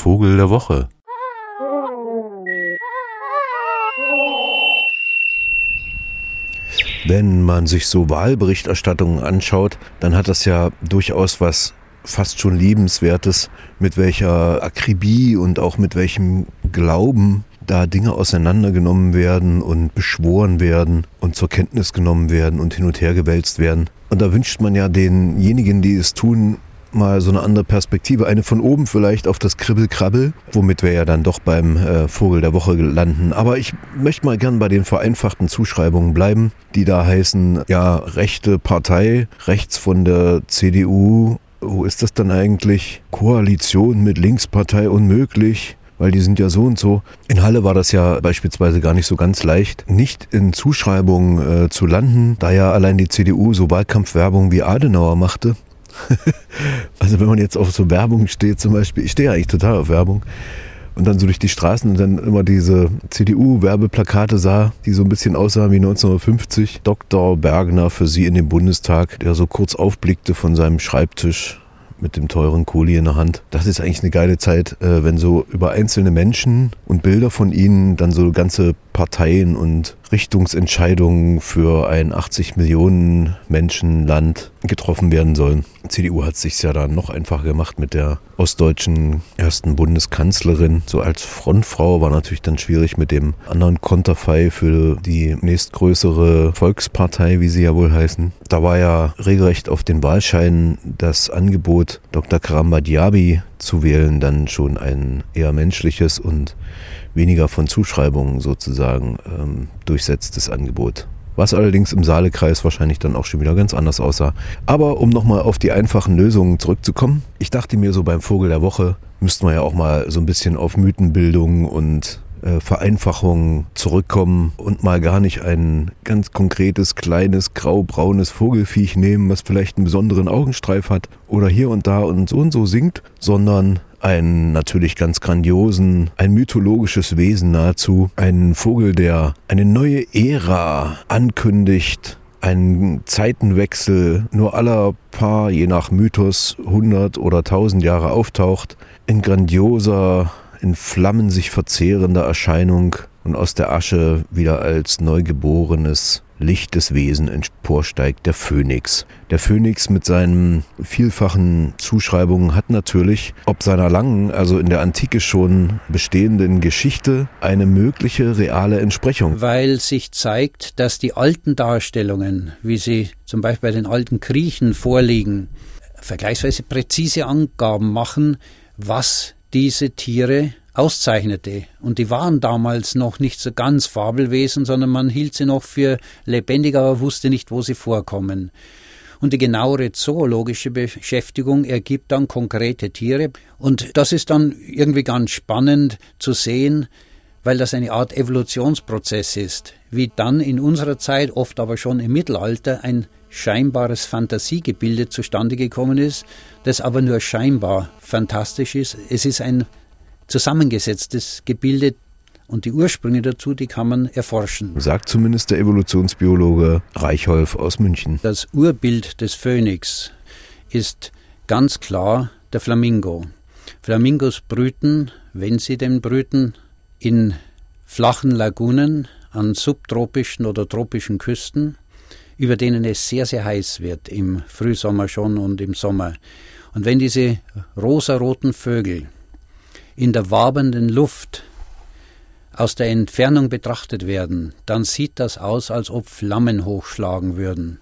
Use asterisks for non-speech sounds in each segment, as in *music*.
Vogel der Woche. Wenn man sich so Wahlberichterstattungen anschaut, dann hat das ja durchaus was fast schon liebenswertes, mit welcher Akribie und auch mit welchem Glauben da Dinge auseinandergenommen werden und beschworen werden und zur Kenntnis genommen werden und hin und her gewälzt werden. Und da wünscht man ja denjenigen, die es tun, mal so eine andere Perspektive, eine von oben vielleicht auf das Kribbelkrabbel, womit wir ja dann doch beim äh, Vogel der Woche landen. Aber ich möchte mal gern bei den vereinfachten Zuschreibungen bleiben, die da heißen, ja, rechte Partei, rechts von der CDU, wo ist das dann eigentlich? Koalition mit Linkspartei unmöglich weil die sind ja so und so. In Halle war das ja beispielsweise gar nicht so ganz leicht, nicht in Zuschreibungen äh, zu landen, da ja allein die CDU so Wahlkampfwerbung wie Adenauer machte. *laughs* also wenn man jetzt auf so Werbung steht zum Beispiel, ich stehe ja eigentlich total auf Werbung, und dann so durch die Straßen und dann immer diese CDU-Werbeplakate sah, die so ein bisschen aussahen wie 1950. Dr. Bergner für Sie in den Bundestag, der so kurz aufblickte von seinem Schreibtisch mit dem teuren Kohli in der Hand. Das ist eigentlich eine geile Zeit, äh, wenn so über einzelne Menschen und Bilder von ihnen dann so ganze Parteien und Richtungsentscheidungen für ein 80 Millionen Menschen Land getroffen werden sollen. Die CDU hat sich ja dann noch einfacher gemacht mit der ostdeutschen ersten Bundeskanzlerin. So als Frontfrau war natürlich dann schwierig mit dem anderen Konterfei für die nächstgrößere Volkspartei, wie sie ja wohl heißen. Da war ja regelrecht auf den Wahlscheinen das Angebot, Dr. Karamba Diaby zu wählen, dann schon ein eher menschliches und weniger von Zuschreibungen sozusagen ähm, durchsetztes Angebot. Was allerdings im Saalekreis wahrscheinlich dann auch schon wieder ganz anders aussah. Aber um nochmal auf die einfachen Lösungen zurückzukommen, ich dachte mir so beim Vogel der Woche, müssten wir ja auch mal so ein bisschen auf Mythenbildung und äh, Vereinfachung zurückkommen und mal gar nicht ein ganz konkretes, kleines, graubraunes Vogelfiech nehmen, was vielleicht einen besonderen Augenstreif hat oder hier und da und so und so singt, sondern einen natürlich ganz grandiosen, ein mythologisches Wesen nahezu, einen Vogel, der eine neue Ära ankündigt, einen Zeitenwechsel nur aller paar, je nach Mythos, 100 oder 1000 Jahre auftaucht, in grandioser, in Flammen sich verzehrender Erscheinung und aus der Asche wieder als neugeborenes lichtes Wesen emporsteigt, der Phönix. Der Phönix mit seinen vielfachen Zuschreibungen hat natürlich, ob seiner langen, also in der Antike schon bestehenden Geschichte, eine mögliche reale Entsprechung. Weil sich zeigt, dass die alten Darstellungen, wie sie zum Beispiel bei den alten Griechen vorliegen, vergleichsweise präzise Angaben machen, was diese Tiere auszeichnete. Und die waren damals noch nicht so ganz Fabelwesen, sondern man hielt sie noch für lebendig, aber wusste nicht, wo sie vorkommen. Und die genauere zoologische Beschäftigung ergibt dann konkrete Tiere. Und das ist dann irgendwie ganz spannend zu sehen, weil das eine Art Evolutionsprozess ist, wie dann in unserer Zeit, oft aber schon im Mittelalter, ein scheinbares Fantasiegebilde zustande gekommen ist, das aber nur scheinbar fantastisch ist. Es ist ein zusammengesetztes Gebilde und die Ursprünge dazu, die kann man erforschen. Sagt zumindest der Evolutionsbiologe Reichholf aus München. Das Urbild des Phönix ist ganz klar der Flamingo. Flamingos brüten, wenn sie denn brüten, in flachen Lagunen an subtropischen oder tropischen Küsten, über denen es sehr, sehr heiß wird, im Frühsommer schon und im Sommer. Und wenn diese rosaroten Vögel in der wabenden Luft aus der Entfernung betrachtet werden, dann sieht das aus, als ob Flammen hochschlagen würden.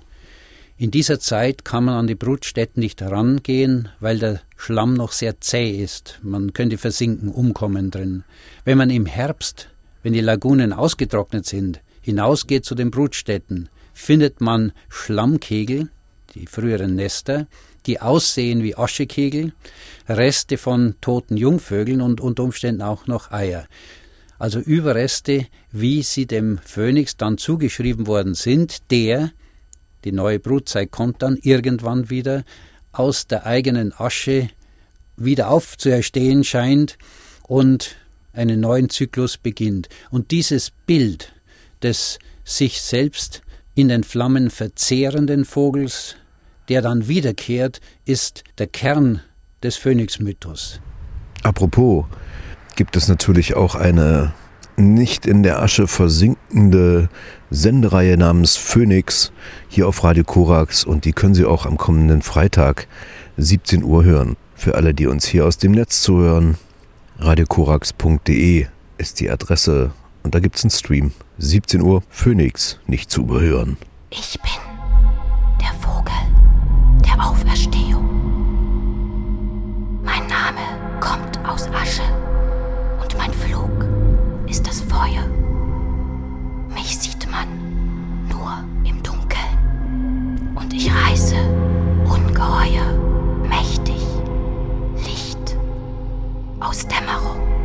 In dieser Zeit kann man an die Brutstätten nicht herangehen, weil der Schlamm noch sehr zäh ist. Man könnte versinken, umkommen drin. Wenn man im Herbst, wenn die Lagunen ausgetrocknet sind, hinausgeht zu den Brutstätten, findet man Schlammkegel, die früheren Nester, die aussehen wie Aschekegel, Reste von toten Jungvögeln und unter Umständen auch noch Eier. Also Überreste, wie sie dem Phönix dann zugeschrieben worden sind, der, die neue Brutzeit kommt dann irgendwann wieder, aus der eigenen Asche wieder aufzuerstehen scheint und einen neuen Zyklus beginnt. Und dieses Bild des sich selbst in den Flammen verzehrenden Vogels der dann wiederkehrt, ist der Kern des Phönixmythos. Apropos, gibt es natürlich auch eine nicht in der Asche versinkende Sendereihe namens Phoenix hier auf Radio Korax und die können Sie auch am kommenden Freitag 17 Uhr hören. Für alle, die uns hier aus dem Netz zuhören, radiokorax.de ist die Adresse und da gibt es einen Stream. 17 Uhr Phoenix, nicht zu überhören. Ich bin der Vogel der Auferstehung. Mein Name kommt aus Asche und mein Flug ist das Feuer. Mich sieht man nur im Dunkeln und ich reiße ungeheuer, mächtig, Licht aus Dämmerung.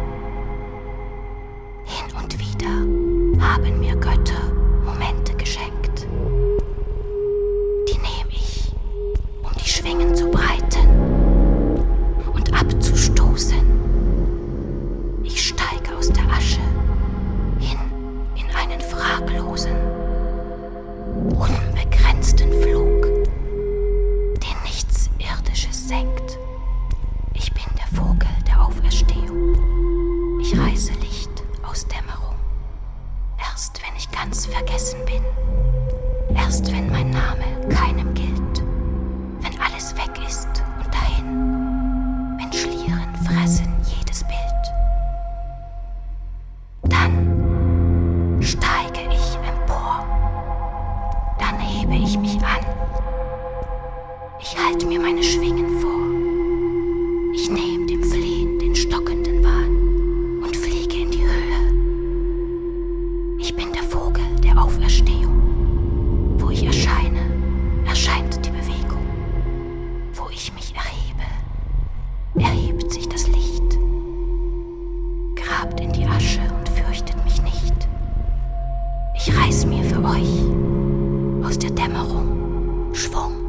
Hebe ich mich an. Ich halte mir meine Schwingen vor. Ich nehme dem Flehen den stockenden Wahn und fliege in die Höhe. Ich bin der Vogel der Auferstehung. Wo ich erscheine, erscheint die Bewegung. Wo ich mich erhebe, erhebt sich das Licht. Grabt in die Asche und fürchtet mich nicht. Ich reiß mir für euch aus der Dämmerung Schwung.